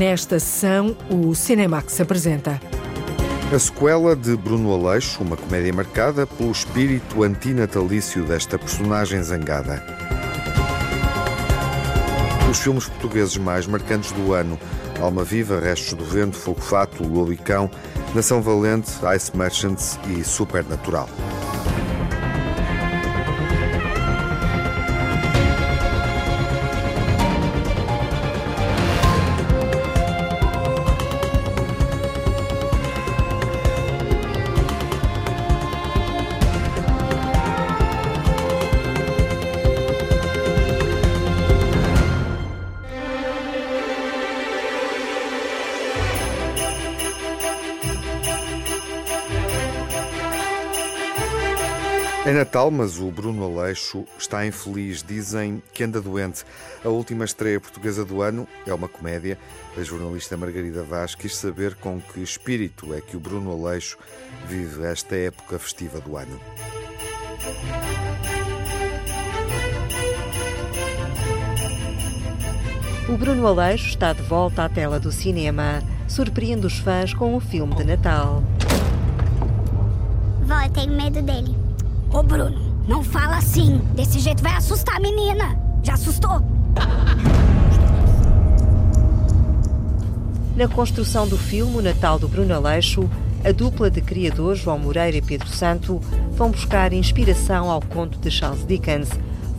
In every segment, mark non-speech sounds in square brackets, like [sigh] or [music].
Nesta sessão, o Cinemax apresenta. A sequela de Bruno Aleixo, uma comédia marcada pelo espírito antinatalício desta personagem zangada. Os filmes portugueses mais marcantes do ano: Alma Viva, Restos do Vento, Fogo Fato, Lolo e Cão, Nação Valente, Ice Merchants e Supernatural. Mas o Bruno Aleixo está infeliz. Dizem que anda doente. A última estreia portuguesa do ano é uma comédia. A jornalista Margarida Vaz quis saber com que espírito é que o Bruno Aleixo vive esta época festiva do ano. O Bruno Aleixo está de volta à tela do cinema. Surpreende os fãs com o filme de Natal. Vó, eu tenho medo dele. Ô Bruno, não fala assim. Desse jeito vai assustar a menina. Já assustou? Na construção do filme O Natal do Bruno Aleixo, a dupla de criadores João Moreira e Pedro Santo vão buscar inspiração ao conto de Charles Dickens.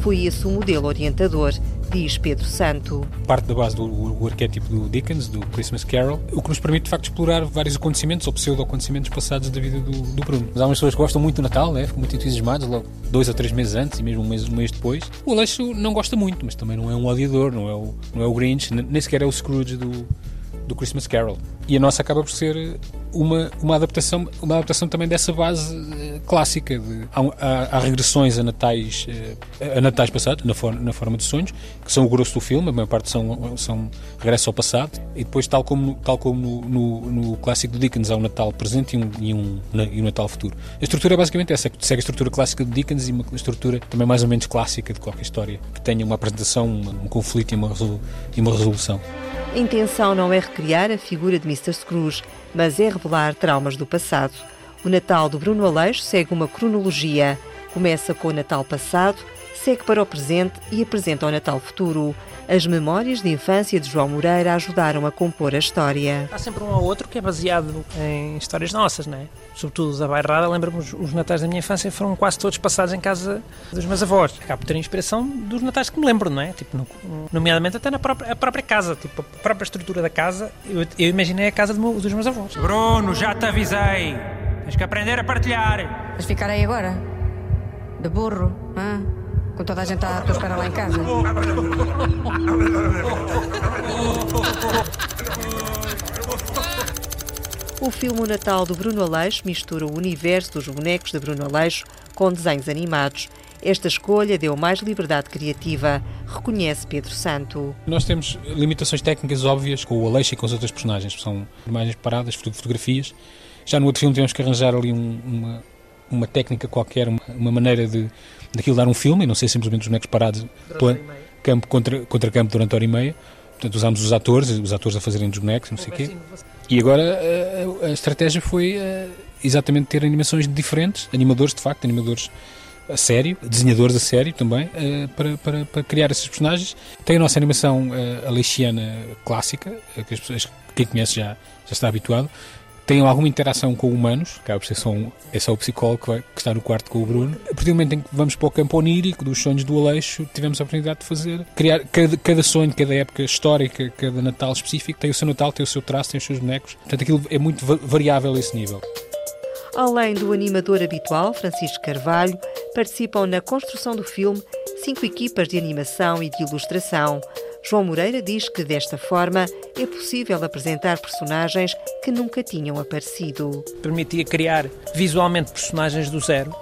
Foi esse o modelo orientador, diz Pedro Santo. Parte da base do arquétipo do Dickens, do Christmas Carol, o que nos permite de facto explorar vários acontecimentos ou pseudo-acontecimentos passados da vida do, do Bruno. Mas há umas pessoas que gostam muito do Natal, né? ficam muito entusiasmados logo dois ou três meses antes e mesmo um mês, um mês depois. O Aleixo não gosta muito, mas também não é um odiador, não é o, não é o Grinch, nem sequer é o Scrooge do, do Christmas Carol. E a nossa acaba por ser uma, uma, adaptação, uma adaptação também dessa base uh, clássica. De, há, há, regressões a natais, uh, a natais passados, na, for, na forma de sonhos, que são o grosso do filme, a maior parte são, são regresso ao passado. E depois, tal como, tal como no, no, no clássico do Dickens, há um Natal presente e um, e, um, e um Natal futuro. A estrutura é basicamente essa, segue a estrutura clássica do Dickens e uma estrutura também mais ou menos clássica de qualquer história, que tenha uma apresentação, um, conflito e uma, e uma resolução. A intenção não é recriar a figura de Mr. Scrooge, mas é revelar traumas do passado. O Natal do Bruno Aleixo segue uma cronologia. Começa com o Natal passado, segue para o presente e apresenta o Natal futuro. As memórias de infância de João Moreira ajudaram a compor a história. Há sempre um ou outro que é baseado em histórias nossas, não é? Sobretudo da Bairrada, lembro-me os natais da minha infância foram quase todos passados em casa dos meus avós. Acabo por ter inspiração dos natais que me lembro, não é? Tipo, no, nomeadamente até na própria, própria, casa, tipo, a própria estrutura da casa. Eu, eu imaginei a casa meu, dos meus avós. Bruno, já te avisei. Tens que aprender a partilhar. Vais ficar aí agora? De burro, hã? Com toda a gente à tua espera lá em casa. O filme O Natal do Bruno Aleixo mistura o universo dos bonecos de Bruno Aleixo com desenhos animados. Esta escolha deu mais liberdade criativa, reconhece Pedro Santo. Nós temos limitações técnicas óbvias com o Aleixo e com os outros personagens, são imagens paradas, fotografias. Já no outro filme tivemos que arranjar ali um, uma, uma técnica qualquer, uma, uma maneira de daquilo dar um filme e não ser simplesmente os bonecos parados campo contra, contra campo durante hora e meia. Portanto, usámos os atores, os atores a fazerem dos bonecos, não sei o quê. E agora a, a, estratégia foi exatamente ter animações diferentes, animadores de facto, animadores a sério, desenhadores a sério também, para, para, para criar esses personagens. Tem a nossa animação aleixiana clássica, que as pessoas, quem conhece já, já está habituado tenham alguma interação com humanos, só, um, é o psicólogo que, vai, que, está no quarto com o Bruno. A partir do momento em que vamos para o campo onírico dos sonhos do Aleixo, tivemos a oportunidade de fazer, criar cada, cada sonho, cada época histórica, cada Natal específico, tem o seu Natal, tem o seu traço, tem os seus bonecos. Portanto, aquilo é muito variável a esse nível. Além do animador habitual, Francisco Carvalho, participam na construção do filme cinco equipas de animação e de ilustração. João Moreira diz que desta forma é possível apresentar personagens que nunca tinham aparecido. Permitia criar visualmente personagens do zero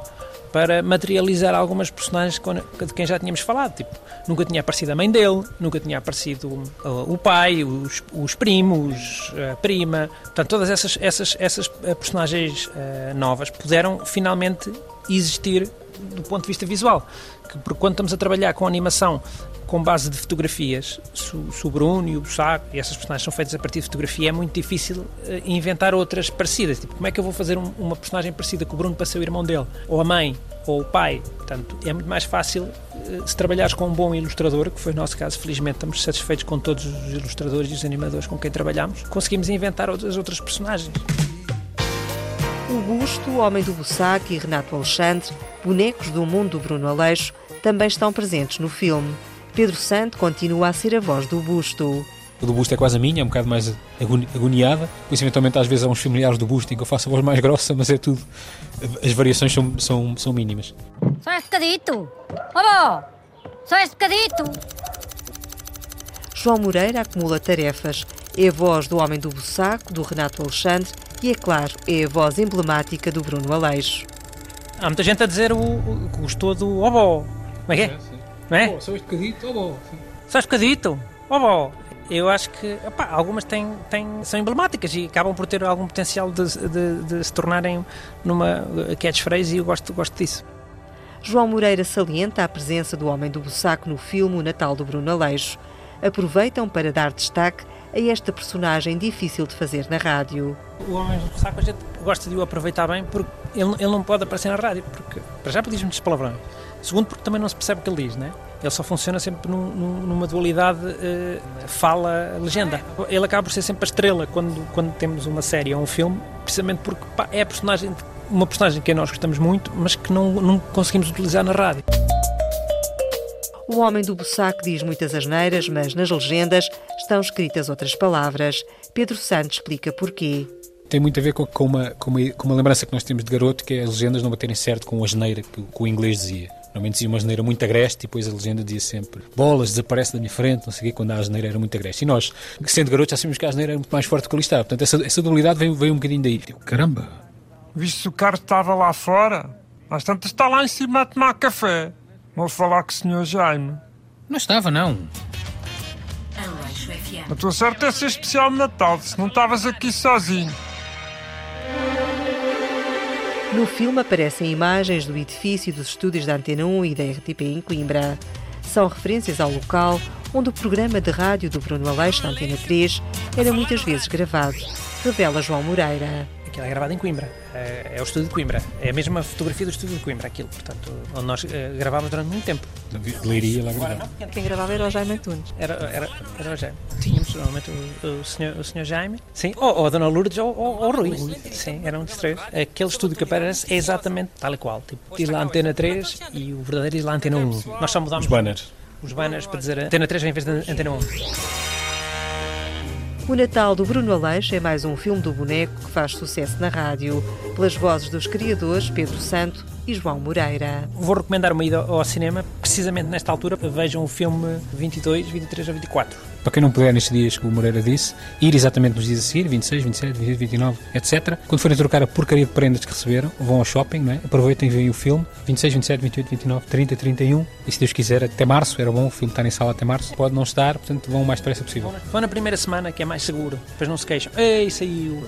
para materializar algumas personagens de quem já tínhamos falado. Tipo, nunca tinha aparecido a mãe dele, nunca tinha aparecido o pai, os, os primos, a prima. Portanto, todas essas, essas, essas eh, personagens uh, novas puderam finalmente existir do ponto de vista visual. Que, porque quando estamos a trabalhar com animação com base de fotografias, se, o Bruno e o Bussaco e essas personagens são feitas a partir de fotografia, é muito difícil uh, inventar outras parecidas. Tipo, como é que eu vou fazer um, uma personagem parecida com o Bruno para ser o irmão dele? Ou a mãe? Ou o pai? Portanto, é muito mais fácil uh, se trabalhares com um bom ilustrador, que foi o nosso caso, felizmente estamos satisfeitos com todos os ilustradores e os animadores com quem trabalhamos, conseguimos inventar outras, outras personagens. O Busto, Homem do Bussac e Renato Alexandre, bonecos do mundo do Bruno Aleixo, também estão presentes no filme. Pedro Santo continua a ser a voz do busto. O do busto é quase a minha, é um bocado mais agoniada. Por isso, eventualmente, às vezes há uns familiares do busto em que eu faço a voz mais grossa, mas é tudo. As variações são, são, são mínimas. Só esse bocadito! Oh, Só esse bocadito! João Moreira acumula tarefas. É a voz do Homem do Bussaco, do Renato Alexandre e, é claro, é a voz emblemática do Bruno Aleixo. Há muita gente a dizer o, o que gostou do Obó. Como é que é? É, sim. Não é? Oh, só este bocadito, oh, bom. Só este bocadito. Obó. Eu acho que opá, algumas têm, têm, são emblemáticas e acabam por ter algum potencial de, de, de se tornarem numa catchphrase e eu gosto, gosto disso. João Moreira salienta a presença do Homem do Bussaco no filme O Natal do Bruno Aleixo. Aproveitam para dar destaque a esta personagem difícil de fazer na rádio. O Homem do Bussaco a gente gosta de o aproveitar bem porque ele, ele não pode aparecer na rádio, porque para já diz muitos palavrões. Segundo, porque também não se percebe o que ele diz, né? Ele só funciona sempre num, numa dualidade uh, fala-legenda. Ele acaba por ser sempre a estrela quando, quando temos uma série ou um filme, precisamente porque pá, é a personagem, uma personagem que nós gostamos muito, mas que não, não conseguimos utilizar na rádio. O homem do Bussaco diz muitas asneiras, mas nas legendas estão escritas outras palavras. Pedro Santos explica porquê. Tem muito a ver com, com, uma, com, uma, com uma lembrança que nós temos de garoto, que é as legendas não baterem certo com a asneira que, que o inglês dizia. Normalmente dizia uma asneira muito agreste e depois a legenda dizia sempre bolas, desaparece da minha frente, não sei o quê, quando a asneira era muito agreste. E nós, sendo garotos, já sabíamos que a asneira era muito mais forte do que ali está. Portanto, essa, essa dualidade veio, veio um bocadinho daí. Eu, caramba! Viste se o carro estava lá fora? Às tantas está lá em cima a tomar café. Vou falar com o Sr. Jaime. Não estava, não. A tua sorte é ser especial no Natal, se não estavas aqui sozinho. No filme aparecem imagens do edifício dos estúdios da Antena 1 e da RTP em Coimbra. São referências ao local onde o programa de rádio do Bruno Aleixo da Antena 3 era muitas vezes gravado, revela João Moreira. Aquilo é gravado em Coimbra, é, é o estúdio de Coimbra, é a mesma fotografia do estúdio de Coimbra, aquilo, portanto, onde nós uh, gravámos durante muito tempo. Leiria lá gravava. Quem gravava era o Jaime Antunes. Era, era, era o Jaime. Tínhamos normalmente o, o, senhor, o senhor Jaime, sim, ou, ou a Dona Lourdes ou, ou, ou o Rui. Sim, eram um dos três. Aquele estúdio que aparece é exatamente tal e qual. Tipo, diz lá Antena 3 e o verdadeiro diz lá Antena 1. Nós só mudámos Os banners. os banners para dizer Antena 3 em vez de Antena 1. O Natal do Bruno Aleixo é mais um filme do boneco que faz sucesso na rádio, pelas vozes dos criadores Pedro Santo e João Moreira. Vou recomendar uma ida ao cinema, precisamente nesta altura, vejam o filme 22, 23 ou 24. Para quem não puder nestes dias que o Moreira disse, ir exatamente nos dias a seguir, 26, 27, 28, 29, etc. Quando forem trocar a porcaria de prendas que receberam, vão ao shopping, não é? aproveitem e veem o filme, 26, 27, 28, 29, 30, 31, e se Deus quiser, até março, era bom o filme estar em sala até março, pode não estar, portanto vão o mais depressa possível. Vão na primeira semana, que é mais seguro, depois não se queixam. Ei, saiu!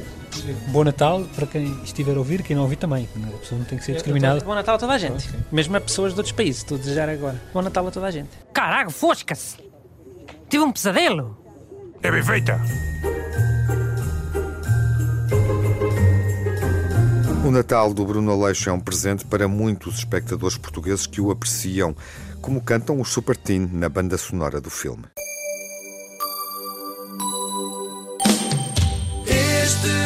Bom Natal para quem estiver a ouvir, quem não ouvir também. A pessoa não tem que ser discriminada. Bom Natal a toda a gente, mesmo a pessoas de outros países, estou a desejar agora. Bom Natal a toda a gente. Caraca, fosca-se! Tive um pesadelo! É bem feita. O Natal do Bruno Aleixo é um presente para muitos espectadores portugueses que o apreciam, como cantam os Super Teen na banda sonora do filme. Este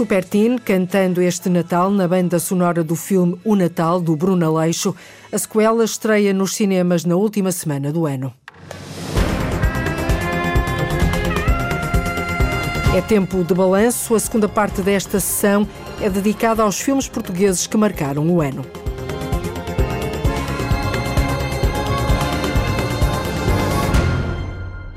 Super Teen cantando este Natal na banda sonora do filme O Natal, do Bruno Aleixo. A sequela estreia nos cinemas na última semana do ano. É tempo de balanço. A segunda parte desta sessão é dedicada aos filmes portugueses que marcaram o ano.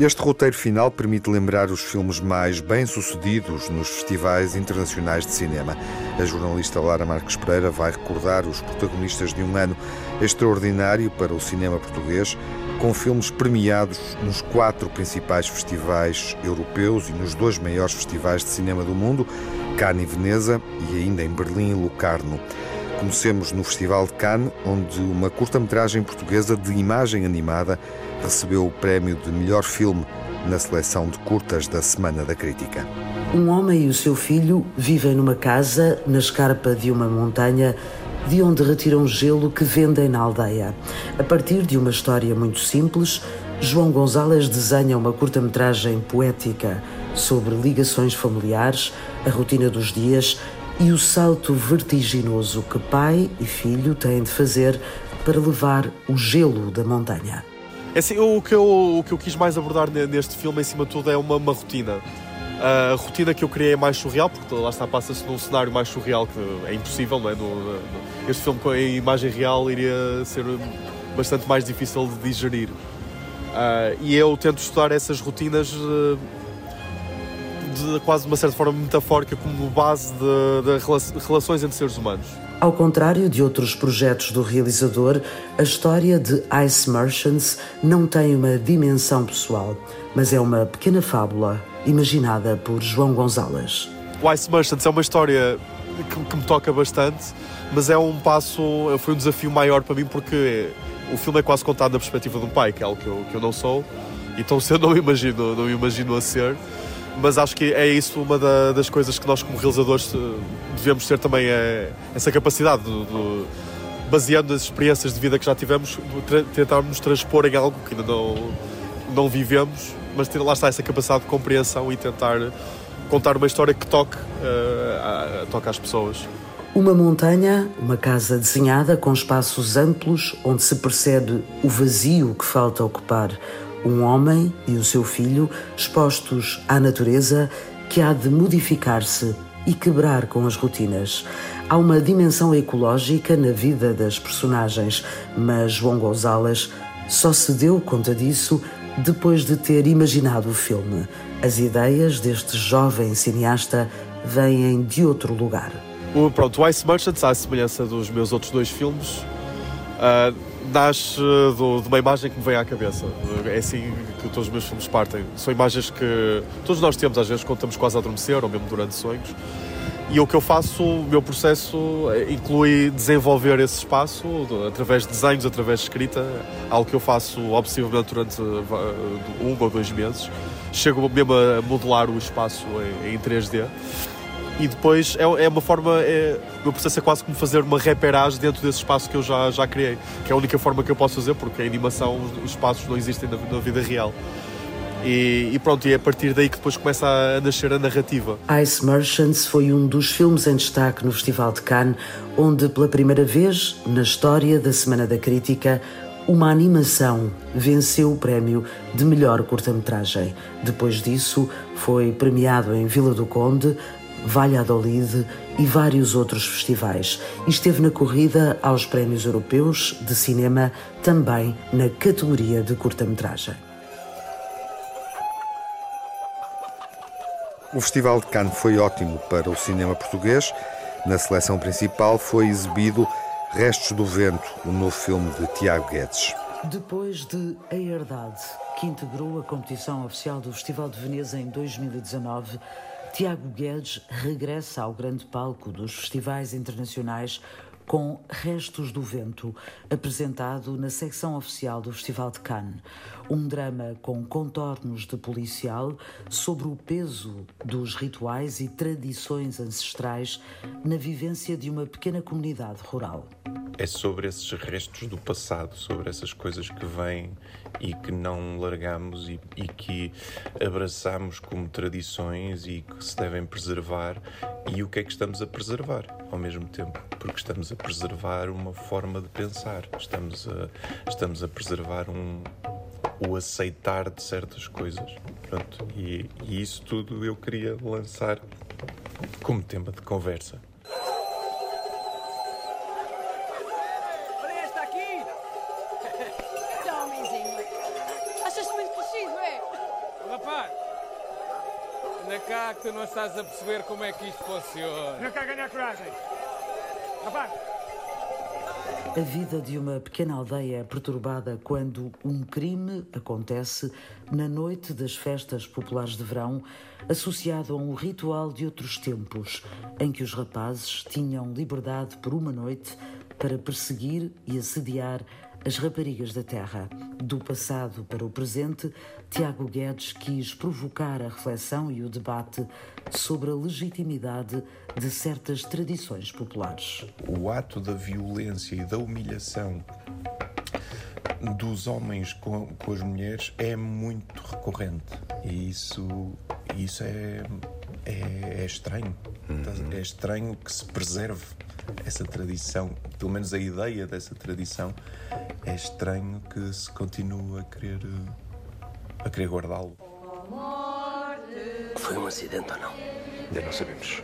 Este roteiro final permite lembrar os filmes mais bem-sucedidos nos festivais internacionais de cinema. A jornalista Lara Marques Pereira vai recordar os protagonistas de um ano extraordinário para o cinema português, com filmes premiados nos quatro principais festivais europeus e nos dois maiores festivais de cinema do mundo, Cannes e Veneza, e ainda em Berlim e Locarno. Comecemos no Festival de Cannes, onde uma curta-metragem portuguesa de imagem animada recebeu o prémio de melhor filme na seleção de curtas da Semana da Crítica. Um homem e o seu filho vivem numa casa na escarpa de uma montanha de onde retiram gelo que vendem na aldeia. A partir de uma história muito simples, João Gonzalez desenha uma curta-metragem poética sobre ligações familiares, a rotina dos dias e o salto vertiginoso que pai e filho têm de fazer para levar o gelo da montanha. É assim, o, que eu, o que eu quis mais abordar ne- neste filme, em cima de tudo, é uma, uma rotina. A rotina que eu criei é mais surreal, porque lá está, passa-se num cenário mais surreal que é impossível, não é? No- no- este filme com a imagem real iria ser bastante mais difícil de digerir. Ah, e eu tento estudar essas rotinas eh, de quase de uma certa forma metafórica como base de, de rela- relações entre seres humanos. Ao contrário de outros projetos do realizador, a história de Ice Merchants não tem uma dimensão pessoal, mas é uma pequena fábula imaginada por João Gonzalez. O Ice Merchants é uma história que, que me toca bastante, mas é um passo, foi um desafio maior para mim porque o filme é quase contado na perspectiva de um pai, que é algo que eu, que eu não sou, e tão cedo não imagino, não imagino a ser. Mas acho que é isso uma da- das coisas que nós, como realizadores, eh, devemos ter também é, essa capacidade, de, de- baseando nas experiências de vida que já tivemos, tra- tentarmos transpor em algo que ainda não, não vivemos, mas ter lá está essa capacidade de compreensão e tentar contar uma história que toque, uh, toque às pessoas. Uma montanha, uma casa desenhada com espaços amplos onde se percebe o vazio que falta ocupar. Um homem e o seu filho expostos à natureza que há de modificar-se e quebrar com as rotinas. Há uma dimensão ecológica na vida das personagens, mas João Gonzalez só se deu conta disso depois de ter imaginado o filme. As ideias deste jovem cineasta vêm de outro lugar. O, pronto, o Ice Merchants, à semelhança dos meus outros dois filmes, uh, nasce do, de uma imagem que me vem à cabeça. É assim que todos os meus filmes partem. São imagens que todos nós temos, às vezes, quando estamos quase a adormecer ou mesmo durante sonhos. E o que eu faço, o meu processo inclui desenvolver esse espaço através de desenhos, através de escrita, algo que eu faço obsessivamente durante um ou dois meses. Chego mesmo a modelar o espaço em, em 3D e depois é, é uma forma, é, o meu processo é quase como fazer uma reperagem dentro desse espaço que eu já, já criei, que é a única forma que eu posso fazer, porque a animação, os, os espaços não existem na, na vida real. E, e, pronto, e é a partir daí que depois começa a nascer a narrativa. Ice Merchants foi um dos filmes em destaque no Festival de Cannes, onde pela primeira vez na história da Semana da Crítica uma animação venceu o prémio de melhor curta-metragem. Depois disso, foi premiado em Vila do Conde, Valladolid e vários outros festivais. E esteve na corrida aos prémios europeus de cinema, também na categoria de curta-metragem. O Festival de Cannes foi ótimo para o cinema português. Na seleção principal foi exibido Restos do Vento, o novo filme de Tiago Guedes. Depois de A Herdade, que integrou a competição oficial do Festival de Veneza em 2019, Tiago Guedes regressa ao grande palco dos festivais internacionais com Restos do Vento, apresentado na secção oficial do Festival de Cannes. Um drama com contornos de policial sobre o peso dos rituais e tradições ancestrais na vivência de uma pequena comunidade rural. É sobre esses restos do passado, sobre essas coisas que vêm e que não largamos e, e que abraçamos como tradições e que se devem preservar. E o que é que estamos a preservar ao mesmo tempo? Porque estamos a preservar uma forma de pensar, estamos a, estamos a preservar um, o aceitar de certas coisas. Pronto, e, e isso tudo eu queria lançar como tema de conversa. Olha esta aqui! [laughs] Então, homenzinho, achas-te muito crescido, é? Rapaz, anda cá que tu não estás a perceber como é que isto funciona. Não quer ganhar coragem. A vida de uma pequena aldeia é perturbada quando um crime acontece na noite das festas populares de verão, associado a um ritual de outros tempos, em que os rapazes tinham liberdade por uma noite para perseguir e assediar as raparigas da terra. Do passado para o presente, Tiago Guedes quis provocar a reflexão e o debate sobre a legitimidade de certas tradições populares. O ato da violência e da humilhação dos homens com, com as mulheres é muito recorrente e isso, isso é, é, é estranho. É estranho que se preserve essa tradição, pelo menos a ideia dessa tradição. É estranho que se continue a querer, a querer guardá-lo. Foi um acidente ou não? Ainda não sabemos. [laughs]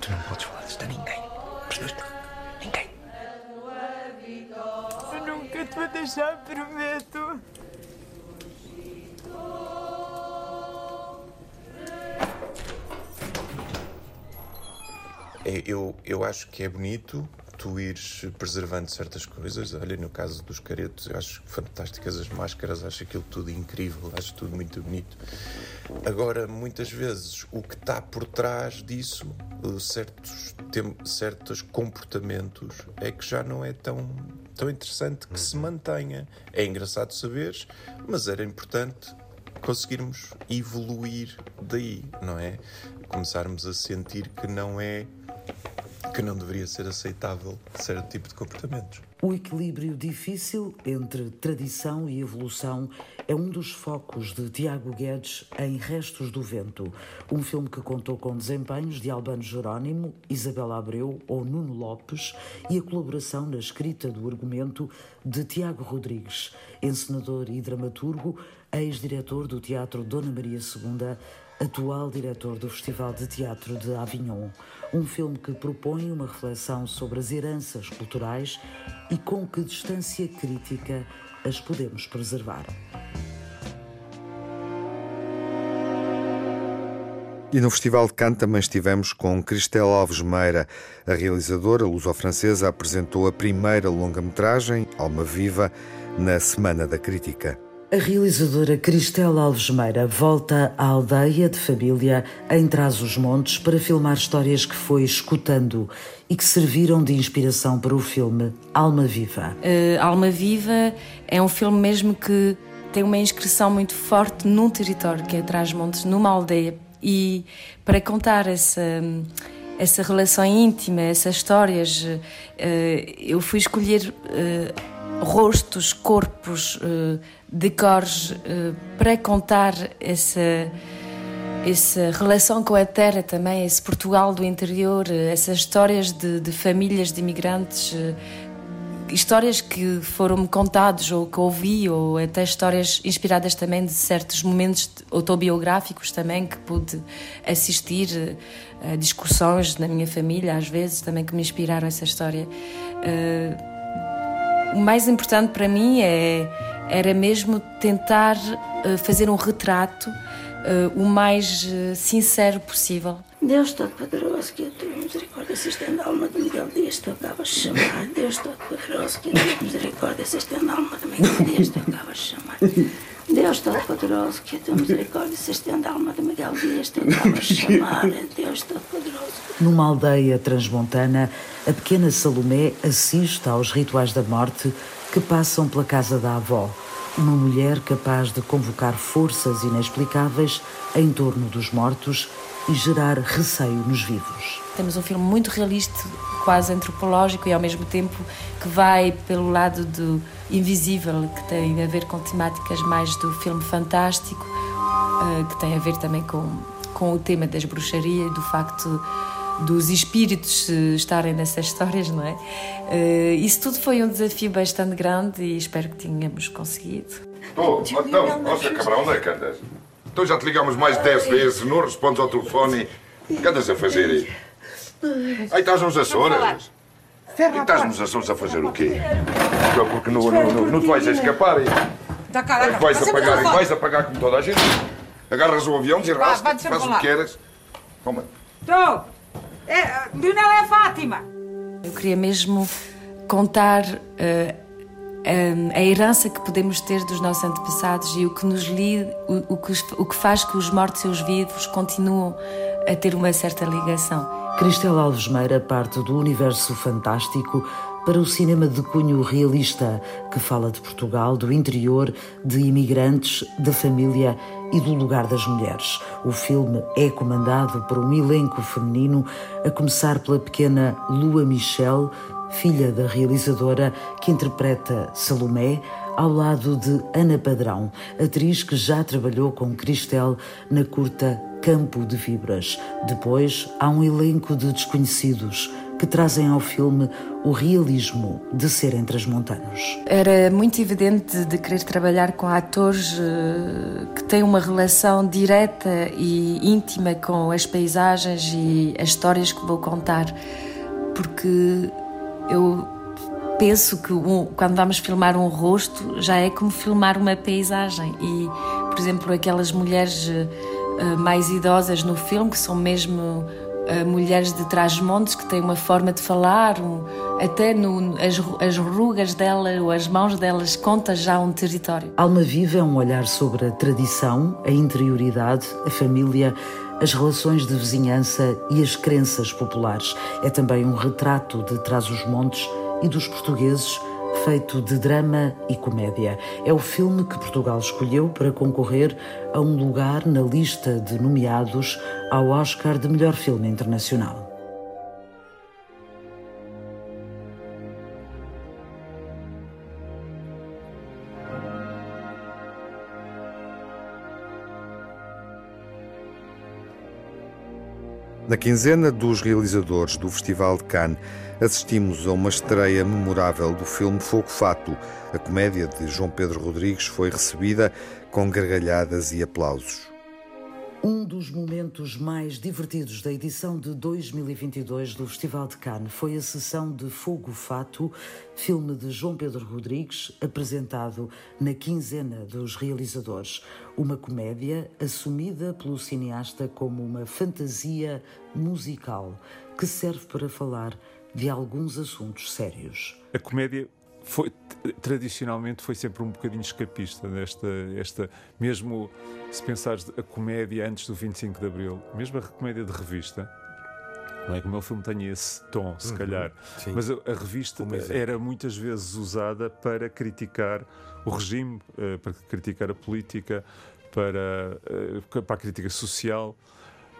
tu não podes falar disto a ninguém. Percebeste? Ninguém. Eu nunca te vou deixar, prometo. Eu, eu acho que é bonito tu ires preservando certas coisas. Olha, no caso dos caretos, eu acho fantásticas as máscaras, acho aquilo tudo incrível, acho tudo muito bonito. Agora, muitas vezes, o que está por trás disso, eh, certos, tem, certos comportamentos, é que já não é tão, tão interessante que se mantenha. É engraçado saberes, mas era importante conseguirmos evoluir daí, não é? Começarmos a sentir que não é que não deveria ser aceitável certo tipo de comportamentos. O equilíbrio difícil entre tradição e evolução é um dos focos de Tiago Guedes em Restos do Vento, um filme que contou com desempenhos de Albano Jerónimo, Isabela Abreu ou Nuno Lopes e a colaboração na escrita do argumento de Tiago Rodrigues, encenador e dramaturgo, ex-diretor do Teatro Dona Maria II, atual diretor do Festival de Teatro de Avignon. Um filme que propõe uma reflexão sobre as heranças culturais e com que distância crítica as podemos preservar. E no Festival de Cannes também estivemos com Cristel Alves Meira. A realizadora luso-francesa apresentou a primeira longa-metragem, Alma Viva, na Semana da Crítica. A realizadora Cristel Alves Meira volta à aldeia de família em Trás-os-Montes para filmar histórias que foi escutando e que serviram de inspiração para o filme Alma Viva. Uh, Alma Viva é um filme mesmo que tem uma inscrição muito forte num território que é Trás-Montes, numa aldeia. E para contar essa essa relação íntima, essas histórias, uh, eu fui escolher uh, rostos, corpos, decores uh, para contar essa, essa relação com a terra também, esse Portugal do interior, uh, essas histórias de, de, famílias de imigrantes, uh, histórias que foram-me contadas ou que ouvi, ou até histórias inspiradas também de certos momentos autobiográficos também que pude assistir a discussões na minha família, às vezes, também que me inspiraram essa história. o mais importante para mim é era mesmo tentar uh, fazer um retrato uh, o mais uh, sincero possível. Deus Todo-Poderoso, que a tua misericórdia se estenda a alma de Miguel Dias, tu acabas de chamar. Deus Todo-Poderoso, que a tua misericórdia se estenda a alma de Miguel Dias, tu acabas de chamar. Deus Todo-Poderoso, que a tua misericórdia se estenda a alma de Miguel Dias, tu acabas de chamar. Deus Todo-Poderoso. Numa aldeia transmontana, a pequena Salomé assiste aos rituais da morte que passam pela casa da avó. Uma mulher capaz de convocar forças inexplicáveis em torno dos mortos e gerar receio nos vivos. Temos um filme muito realista, quase antropológico e ao mesmo tempo que vai pelo lado do invisível, que tem a ver com temáticas mais do filme fantástico, eh, que tem a ver também com, com o tema das bruxarias e do facto dos espíritos estarem nessas histórias, não é? Uh, isso tudo foi um desafio bastante grande e espero que tenhamos conseguido. Estou, então, nossa Cabral, onde é que andas? Então já te ligamos mais de 10 vezes, não respondes ao telefone. O que andas a fazer aí? Aí estás nos Açores. E estás nos Açores a fazer o quê? Porque não, não, não, não te vais a escapar aí. Vais a pagar, vais a pagar como toda a gente. Agarras o avião, desarrasca, faz o que queres. Toma. Estou! É, Leonel é a Fátima. Eu queria mesmo contar uh, a herança que podemos ter dos nossos antepassados e o que nos li, o, o, que, o que faz que os mortos e os vivos continuam a ter uma certa ligação. Cristela Alves Meira parte do universo fantástico para o cinema de cunho realista, que fala de Portugal, do interior, de imigrantes, da família e do lugar das mulheres. O filme é comandado por um elenco feminino, a começar pela pequena Lua Michel, filha da realizadora, que interpreta Salomé, ao lado de Ana Padrão, atriz que já trabalhou com Cristel na curta Campo de Vibras. Depois há um elenco de desconhecidos que trazem ao filme o realismo de serem transmontanos. Era muito evidente de querer trabalhar com atores eh, que têm uma relação direta e íntima com as paisagens e as histórias que vou contar, porque eu penso que um, quando vamos filmar um rosto já é como filmar uma paisagem e, por exemplo, aquelas mulheres uh, mais idosas no filme que são mesmo mulheres de trás-montes que têm uma forma de falar, um, até no, as, as rugas dela ou as mãos delas conta já um território. Alma Viva é um olhar sobre a tradição, a interioridade, a família, as relações de vizinhança e as crenças populares. É também um retrato de Trás-os-Montes e dos portugueses, feito de drama e comédia. É o filme que Portugal escolheu para concorrer a um lugar na lista de nomeados ao Oscar de melhor filme internacional. Na quinzena dos realizadores do Festival de Cannes, assistimos a uma estreia memorável do filme Fogo Fato. A comédia de João Pedro Rodrigues foi recebida com gargalhadas e aplausos. Um dos momentos mais divertidos da edição de 2022 do Festival de Cannes foi a sessão de Fogo Fato, filme de João Pedro Rodrigues, apresentado na quinzena dos realizadores. Uma comédia assumida pelo cineasta como uma fantasia musical que serve para falar de alguns assuntos sérios. A comédia foi tradicionalmente foi sempre um bocadinho escapista desta esta mesmo se pensares a comédia antes do 25 de Abril mesmo a comédia de revista não é que o meu filme tenha esse tom, se uhum, calhar, sim. mas a, a revista era muitas vezes usada para criticar o regime, uh, para criticar a política, para, uh, para a crítica social.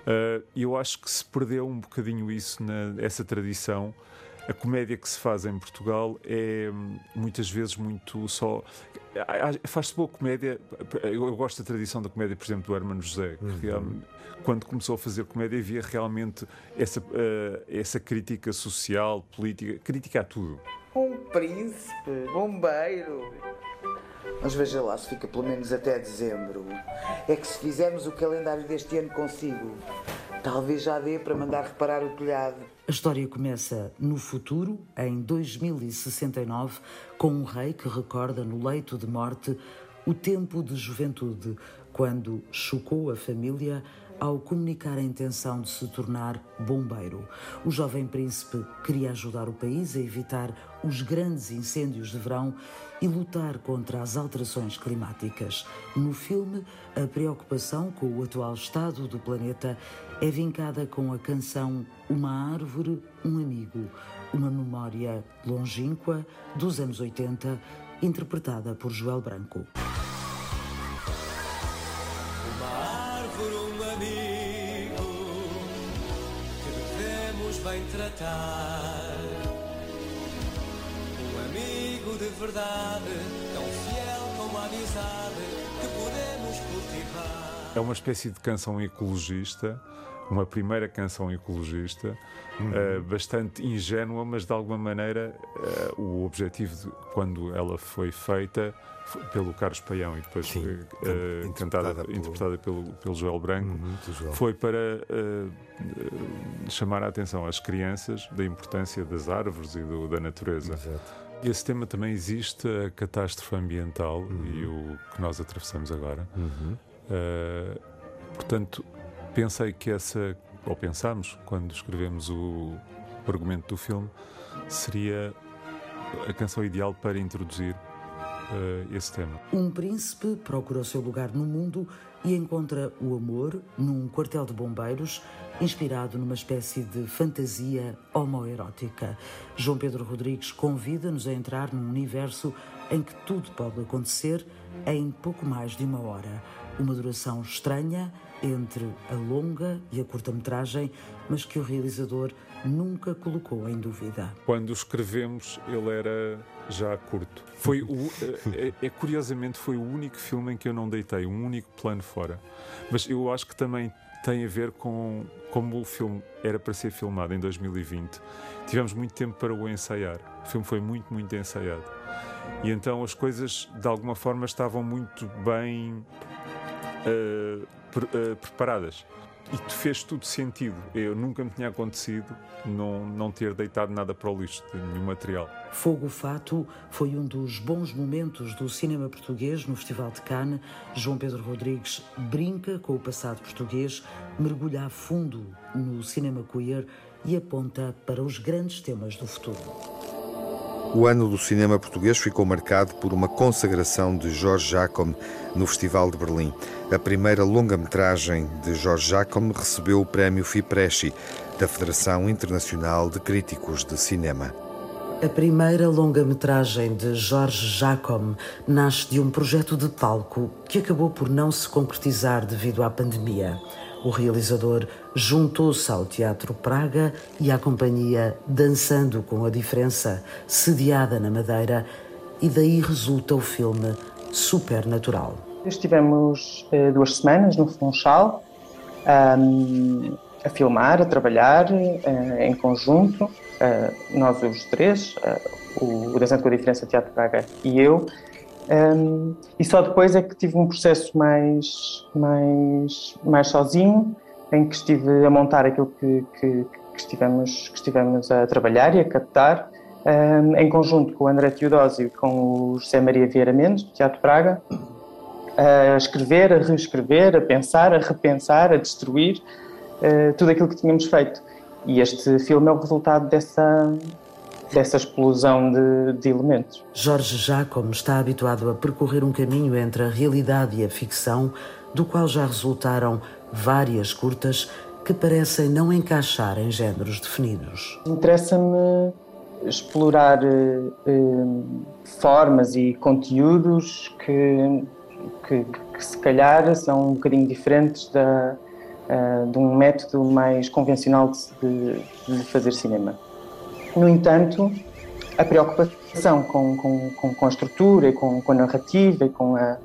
Uh, e eu acho que se perdeu um bocadinho isso, na, essa tradição a comédia que se faz em Portugal é hum, muitas vezes muito só. Faz-se boa comédia. Eu gosto da tradição da comédia, por exemplo, do Hermano José, que uhum. quando começou a fazer comédia havia realmente essa, uh, essa crítica social, política, crítica a tudo. Um príncipe, bombeiro. Mas veja lá se fica pelo menos até dezembro. É que se fizermos o calendário deste ano consigo, talvez já dê para mandar reparar o telhado. A história começa no futuro, em 2069, com um rei que recorda no leito de morte o tempo de juventude, quando chocou a família ao comunicar a intenção de se tornar bombeiro. O jovem príncipe queria ajudar o país a evitar os grandes incêndios de verão e lutar contra as alterações climáticas. No filme, a preocupação com o atual estado do planeta é vincada com a canção Uma Árvore, um Amigo, uma memória longínqua dos anos 80, interpretada por Joel Branco. bem tratar. Verdade, tão fiel como a amizade que podemos cultivar. É uma espécie de canção ecologista uma primeira canção ecologista, uhum. uh, bastante ingênua, mas de alguma maneira uh, o objetivo, de, quando ela foi feita foi pelo Carlos Paião e depois Sim, uh, interpretada, pelo... interpretada pelo, pelo Joel Branco, uhum, Joel. foi para chamar a atenção às crianças da importância das árvores e do, da natureza. Exato. Esse tema também existe, a catástrofe ambiental uhum. e o que nós atravessamos agora. Uhum. portanto, pensei que essa, ou pensámos quando escrevemos o, o argumento do filme, seria a canção ideal para introduzir uh, esse tema. Um príncipe procura o seu lugar no mundo e encontra o amor num quartel de bombeiros, inspirado numa espécie de fantasia homoerótica. João Pedro Rodrigues convida-nos a entrar num universo em que tudo pode acontecer em pouco mais de uma hora. Uma duração estranha entre a longa e a curta-metragem, mas que o realizador nunca colocou em dúvida. Quando escrevemos, ele era já curto. Foi o, é, é, curiosamente foi o único filme em que eu não deitei um único plano fora. Mas eu acho que também tem a ver com como o filme era para ser filmado em 2020. Tivemos muito tempo para o ensaiar. O filme foi muito, muito ensaiado. E então as coisas, de alguma forma, estavam muito bem uh, pre uh, preparadas. E fez tudo sentido. Eu nunca me tinha acontecido não, não ter deitado nada para o lixo, de nenhum material. Fogo Fato foi um dos bons momentos do cinema português no Festival de Cannes. João Pedro Rodrigues brinca com o passado português, mergulha a fundo no cinema queer e aponta para os grandes temas do futuro. O ano do cinema português ficou marcado por uma consagração de Jorge Jacome no Festival de Berlim. A primeira longa-metragem de Jorge Jacome recebeu o prémio FIPRESCI, da Federação Internacional de Críticos de Cinema. A primeira longa-metragem de Jorge Jacome nasce de um projeto de palco que acabou por não se concretizar devido à pandemia. O realizador juntou-se ao Teatro Praga e à companhia Dançando com a Diferença, sediada na Madeira, e daí resulta o filme Supernatural. Estivemos eh, duas semanas no Funchal. Um, a filmar, a trabalhar em conjunto, nós os três, o Dançante com a Diferença Teatro Braga e eu, um, e só depois é que tive um processo mais, mais, mais sozinho, em que estive a montar aquilo que, que, que estivemos, que estivemos a trabalhar e a captar, um, em conjunto com o André Teodósio e com o José Maria Vieira Mendes, do Teatro Praga, a escrever, a reescrever, a pensar, a repensar, a destruir uh, tudo aquilo que tínhamos feito. E este filme é o resultado dessa, dessa explosão de, de elementos. Jorge Jacome está habituado a percorrer um caminho entre a realidade e a ficção, do qual já resultaram várias curtas que parecem não encaixar em géneros definidos. Interessa-me explorar eh, formas e conteúdos que, que, que, se calhar são um bocadinho diferentes da, uh, de um método mais convencional de, de fazer cinema. No entanto, a preocupação com, com, com a estrutura, com, com a narrativa e com a,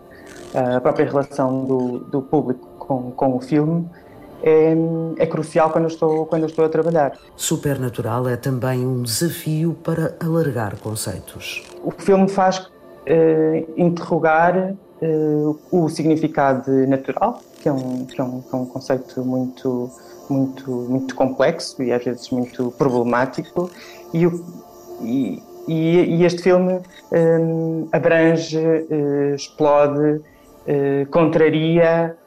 a própria relação do, do público com, com o filme é, é, crucial quando estou, quando estou a trabalhar. Supernatural é também um desafio para alargar conceitos. O filme faz eh, interrogar eh, o significado natural, que é um, que é um, que é um conceito muito, muito, muito complexo e às vezes muito problemático, e, o, e, e este filme um, abrange, uh, explode, uh, contraria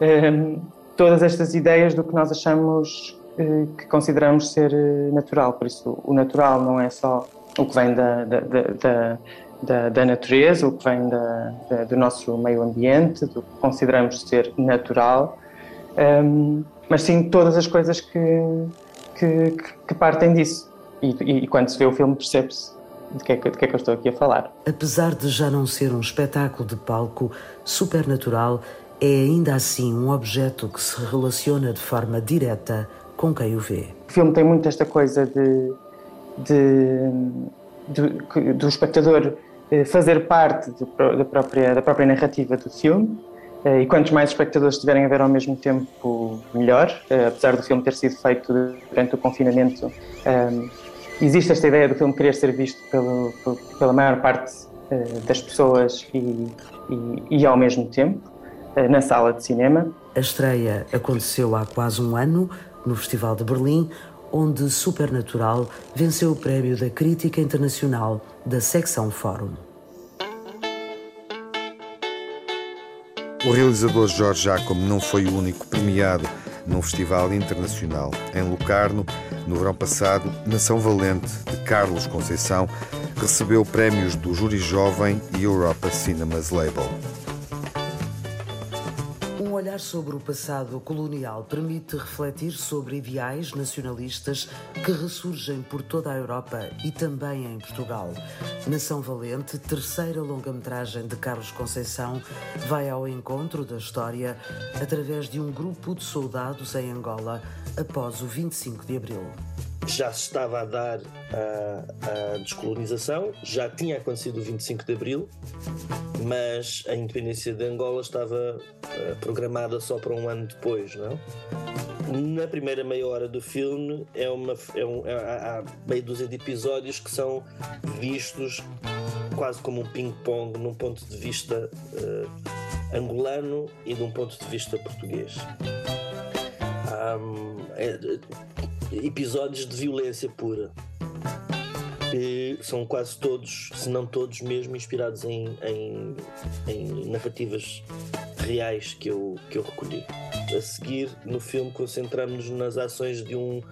um, todas estas ideias do que nós achamos uh, que consideramos ser natural. Por isso, o natural não é só o que vem da, da, da, da, da natureza, o que vem da, da, do nosso meio ambiente, do que consideramos ser natural, um, mas sim todas as coisas que, que, que partem disso. E, e, quando se vê o filme percebe-se de que, é que, de que é que eu estou aqui a falar. Apesar de já não ser um espetáculo de palco, Supernatural é ainda assim um objeto que se relaciona de forma direta com quem o vê. O filme tem muito esta coisa de, de, de do espectador fazer parte da própria, da própria narrativa do filme. Eh, e quantos mais espectadores estiverem a ver ao mesmo tempo, melhor. Eh, apesar do filme ter sido feito durante o confinamento, existe esta ideia do filme querer ser visto pelo, pela maior parte das pessoas e, e, e, ao mesmo tempo na sala de cinema. A estreia aconteceu há quase um ano no Festival de Berlim, onde Supernatural venceu o prémio da Crítica Internacional da Secção Fórum. O realizador Jorge Jacome não foi o único premiado num festival internacional. Em Locarno, no verão passado, Nação Valente, de Carlos Conceição, recebeu prémios do Júri Jovem e Europa Cinemas Label. Sobre o passado colonial permite refletir sobre ideais nacionalistas que ressurgem por toda a Europa e também em Portugal. Nação Valente, terceira longa-metragem de Carlos Conceição, vai ao encontro da história através de um grupo de soldados em Angola após o 25 de abril já se estava a dar a, a, descolonização, já tinha acontecido o 25 de Abril, mas a independência de Angola estava uh, programada só para um ano depois, não? Na primeira meia hora do filme é uma, é um, é, há meia dúzia de episódios que são vistos quase como um ping-pong num ponto de vista uh, angolano e de um ponto de vista português. Um, é, episódios de violência pura. E são quase todos, se não todos mesmo, inspirados em, em, em narrativas reais que eu, que eu recolhi. A seguir, no filme, concentramos-nos nas ações de um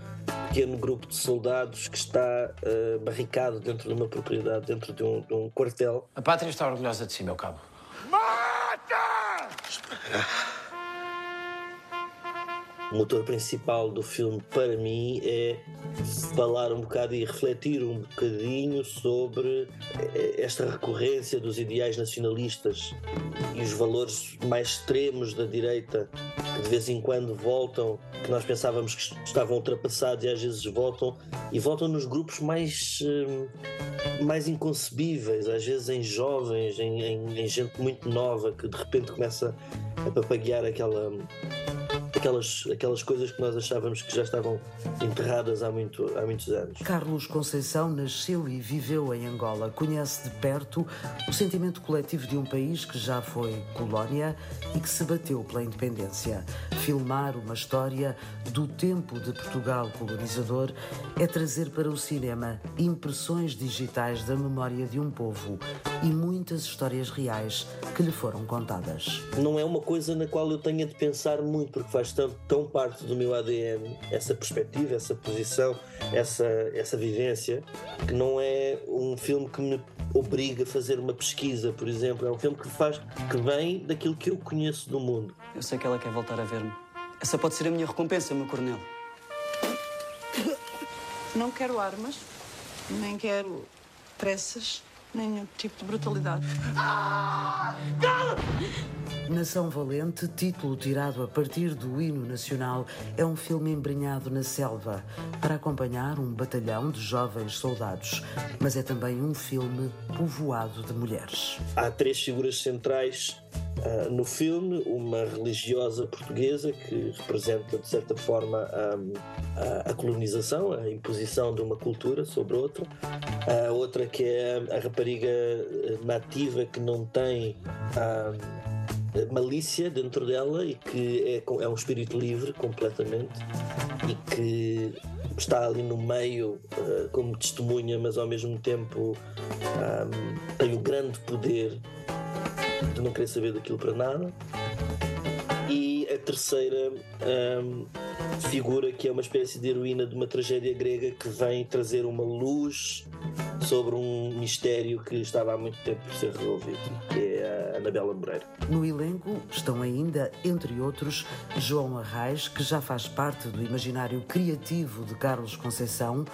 pequeno grupo de soldados que está uh, barricado dentro de uma propriedade, dentro de um, de um quartel. A pátria está orgulhosa de si, meu cabo. Mata! O motor principal do filme para mim é falar um bocado e refletir um bocadinho sobre eh, esta recorrência dos ideais nacionalistas e os valores mais extremos da direita que de vez em quando voltam, que nós pensávamos que estavam ultrapassados e às vezes voltam e voltam nos grupos mais eh, mais inconcebíveis, às vezes em jovens, em, em, em gente muito nova que de repente começa a papaguear aquela aquelas, aquelas coisas que nós achávamos que já estavam enterradas há, muito, há muitos anos. Carlos Conceição nasceu e viveu em Angola. Conhece de perto o sentimento coletivo de um país que já foi colónia e que se bateu pela independência. Filmar uma história do tempo de Portugal colonizador é trazer para o cinema impressões digitais da memória de um povo e muitas histórias reais que lhe foram contadas. Não é uma coisa na qual eu tenha de pensar muito, porque faz tão, tão parte do meu ADN essa perspectiva, essa posição, essa, essa vivência, que não é um filme que me obriga a fazer uma pesquisa, por exemplo. É um filme que faz, que vem daquilo que eu conheço do mundo. Eu sei que ela quer voltar a ver-me. Essa pode ser a minha recompensa, meu coronel. Não quero armas, nem quero pressas, nenhum tipo de brutalidade. Nação Valente, título tirado a partir do hino nacional, é um filme embrenhado na selva para acompanhar um batalhão de jovens soldados, mas é também um filme povoado de mulheres. Há três figuras centrais uh, no filme: uma religiosa portuguesa que representa, de certa forma, a, a, colonização, a imposição de uma cultura sobre outra, a outra que é a rapariga nativa que não tem. Um, malícia dentro dela e que é, é um espírito livre completamente e que está ali no meio uh, como testemunha, mas ao mesmo tempo um, tem o grande poder de não querer saber daquilo para nada. Terceira um, figura que é uma espécie de heroína de uma tragédia grega que vem trazer uma luz sobre um mistério que estava há muito tempo por ser resolvido, que é a Anabela Moreira. No elenco estão ainda, entre outros, João Arraes, que já faz parte do imaginário criativo de Carlos Conceição,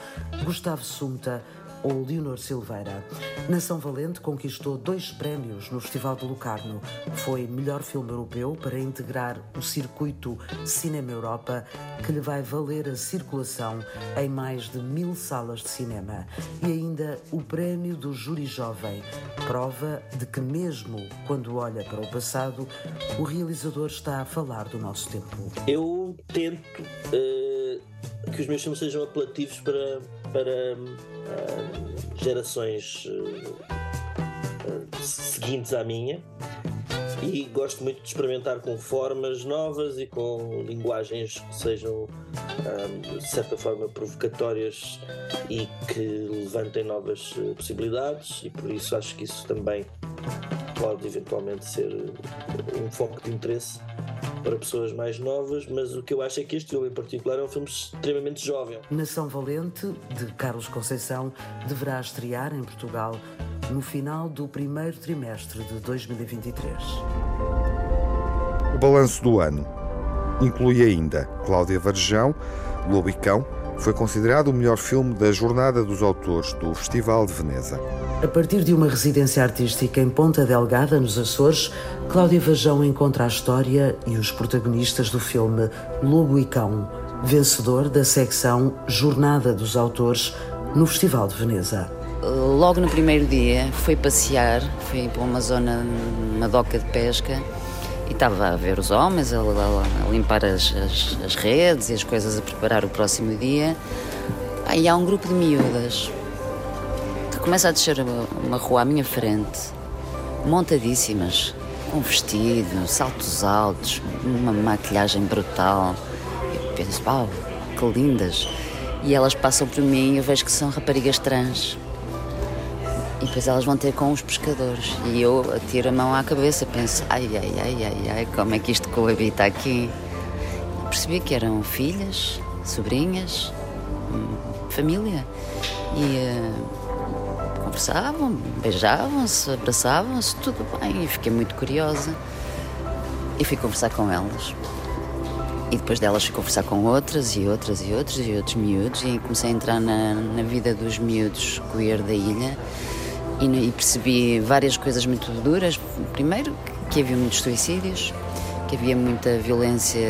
Gustavo Sumta, ou Leonor Silveira. Nação Valente conquistou dois prémios no Festival de Locarno. Foi melhor filme europeu para integrar o circuito Cinema Europa, que lhe vai valer a circulação em mais de mil salas de cinema. E ainda o prémio do Júri Jovem, prova de que, mesmo quando olha para o passado, o realizador está a falar do nosso tempo. Eu tento uh, que os meus filmes sejam apelativos para para uh, gerações uh, seguintes à minha. E gosto muito de experimentar com formas novas e com linguagens que sejam de certa forma provocatórias e que levantem novas possibilidades. E por isso acho que isso também pode eventualmente ser um foco de interesse para pessoas mais novas, mas o que eu acho é que este filme em particular é um filme extremamente jovem. Nação Valente, de Carlos Conceição, deverá estrear em Portugal no final do primeiro trimestre de 2023. O balanço do ano inclui ainda Cláudia Varjão, Lobo e Cão, foi considerado o melhor filme da Jornada dos Autores do Festival de Veneza. A partir de uma residência artística em Ponta Delgada, nos Açores, Cláudia Vajão encontra a história e os protagonistas do filme Lobo e Cão, vencedor da secção Jornada dos Autores no Festival de Veneza. Logo no primeiro dia, foi passear, foi para uma zona, uma doca de pesca, e estava a ver os homens a, a, a limpar as, as, as, redes e as coisas a preparar o próximo dia. Aí há um grupo de miúdas começa a descer uma, rua à minha frente, montadíssimas, com vestido, saltos altos, uma maquilhagem brutal. Eu penso, uau, que lindas! E elas passam por mim e eu vejo que são raparigas trans. E depois elas vão ter com os pescadores. E eu atiro a mão à cabeça, penso, ai, ai, ai, ai, ai, como é que isto coabita aqui? Percebi que eram filhas, sobrinhas, hum, família. E uh, conversavam, beijavam-se, abraçavam-se, tudo bem. E fiquei muito curiosa. E fui conversar com elas. E depois delas fui conversar com outras e outras e outras e outros miúdos e comecei a entrar na, na vida dos miúdos queer da ilha e, e percebi várias coisas muito duras. Primeiro, que havia muitos suicídios, que havia muita violência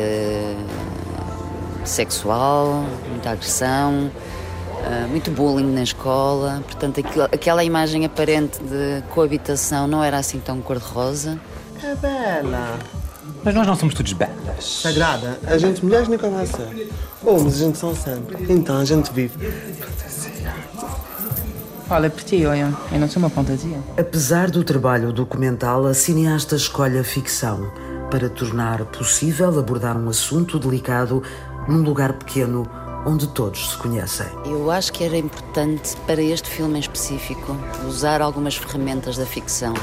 sexual, muita agressão, uh, muito bullying na escola. Portanto, aquilo, aquela imagem aparente de coabitação não era assim tão cor-de-rosa. É bela. Mas nós não somos todos belas. Sagrada, a gente mulheres nem começa. Homens, a gente são sempre. Então a gente vive. Fala por ti, olha. Eu não sou uma fantasia. Apesar do trabalho documental, a cineasta escolhe a ficção para tornar possível abordar um assunto delicado num lugar pequeno onde todos se conhecem. Eu acho que era importante para este filme em específico usar algumas ferramentas da ficção.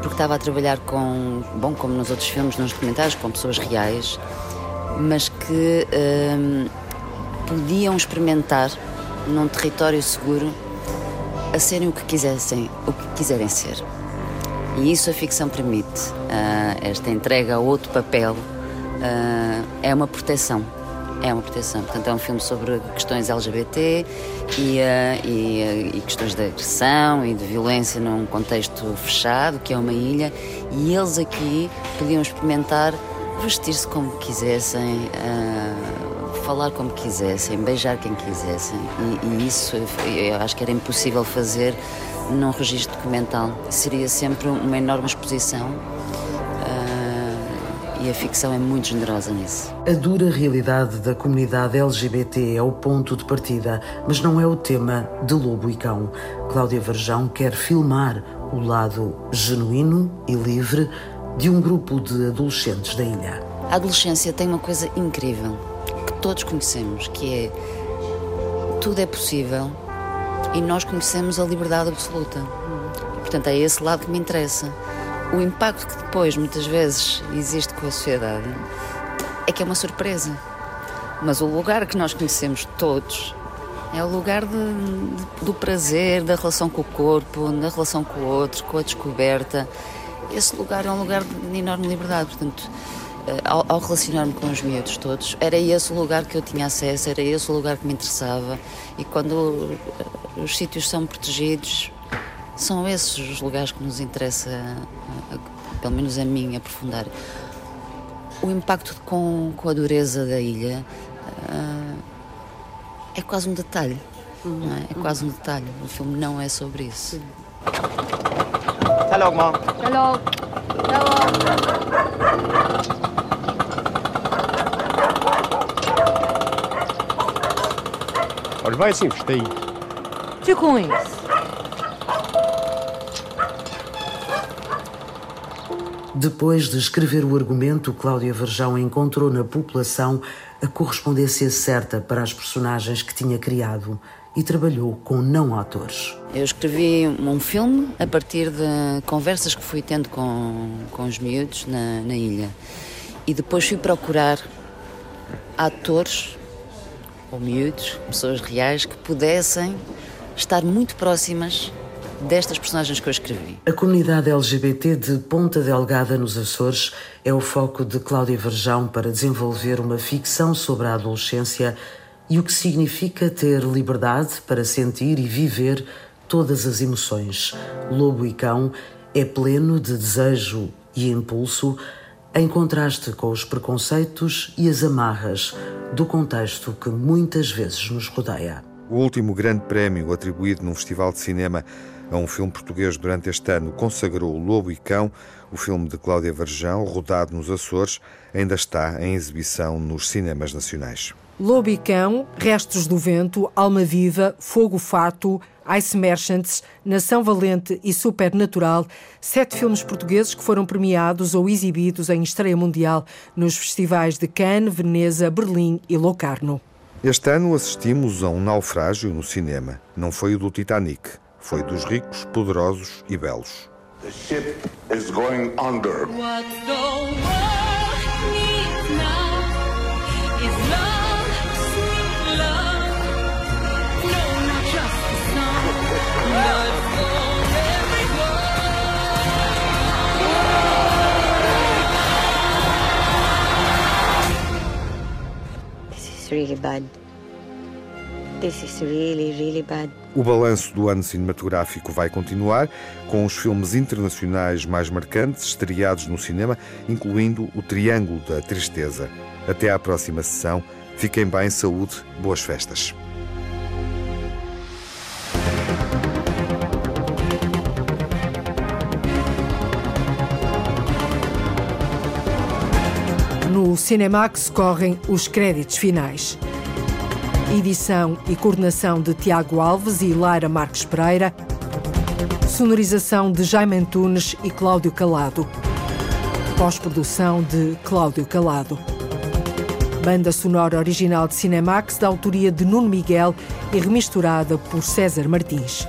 Porque estava a trabalhar com, bom, como nos outros filmes, nos documentários, com pessoas reais, mas que hum, podiam experimentar num território seguro a serem o que quisessem, o que quiserem ser. E isso a ficção permite. Uh, esta entrega a outro papel uh, é uma proteção. É uma proteção. Portanto, é um filme sobre questões LGBT e, uh, e, e, questões de agressão e de violência num contexto fechado, que é uma ilha, e eles aqui podiam experimentar vestir-se como quisessem, falar como quisessem, beijar quem quisessem. E, e isso eu acho que era impossível fazer num registro documental. Seria sempre uma enorme exposição uh, e a ficção é muito generosa nisso. A dura realidade da comunidade LGBT é o ponto de partida, mas não é o tema de Lobo e Cão. Cláudia Varjão quer filmar o lado genuíno e livre de um grupo de adolescentes da ilha. A adolescência tem uma coisa incrível todos conhecemos, que é tudo é possível e nós conhecemos a liberdade absoluta. Portanto, é esse lado que me interessa. O impacto que depois, muitas vezes, existe com a sociedade é que é uma surpresa. Mas o lugar que nós conhecemos todos é o lugar de, de, do prazer, da relação com o corpo, da relação com o outro, com a descoberta. Esse lugar é um lugar de enorme liberdade. Portanto, eh, ao, ao relacionar-me com os miúdos todos, era esse o lugar que eu tinha acesso, era esse o lugar que me interessava. E quando eh, os sítios são protegidos, são esses os lugares que nos interessa, pelo menos a mim, aprofundar. O impacto com, com a dureza da ilha uh, é quase um detalhe. Não é? é quase um detalhe. O filme não é sobre isso. Mãe. Até logo. Até logo. Olha, vai assim, vestei. Fica com isso. Depois de escrever o argumento, Cláudia Verjão encontrou na população a correspondência certa para as personagens que tinha criado e trabalhou com não atores. Eu escrevi um filme a partir de conversas que fui tendo com, com os miúdos na, na ilha. E depois fui procurar atores ou miúdos, pessoas reais, que pudessem estar muito próximas destas personagens que eu escrevi. A comunidade LGBT de Ponta Delgada, nos Açores, é o foco de Cláudia Verjão para desenvolver uma ficção sobre a adolescência e o que significa ter liberdade para sentir e viver todas as emoções. Lobo e Cão é pleno de desejo e impulso em contraste com os preconceitos e as amarras do contexto que muitas vezes nos rodeia. O último grande prémio atribuído num festival de cinema a um filme português durante este ano consagrou Lobo e Cão. O filme de Cláudia Varjão, rodado nos Açores, ainda está em exibição nos cinemas nacionais. Lobo e Cão, Restos do Vento, Alma Viva, Fogo Fato, Ice Merchants, Nação Valente e Supernatural, sete filmes portugueses que foram premiados ou exibidos em estreia mundial nos festivais de Cannes, Veneza, Berlim e Locarno. Este ano assistimos a um naufrágio no cinema. Não foi o do Titanic, foi dos ricos, poderosos e belos. The ship is going under. What the world needs now is love. really bad. This is really, really bad. O balanço do ano cinematográfico vai continuar, com os filmes internacionais mais marcantes estreados no cinema, incluindo O Triângulo da Tristeza. Até à próxima sessão. Fiquem bem, saúde, boas festas. No Cinemax correm os créditos finais. Edição e coordenação de Tiago Alves e Lara Marques Pereira. Sonorização de Jaime Antunes e Cláudio Calado. Pós-produção de Cláudio Calado. Banda sonora original de Cinemax da autoria de Nuno Miguel e remisturada por César Martins.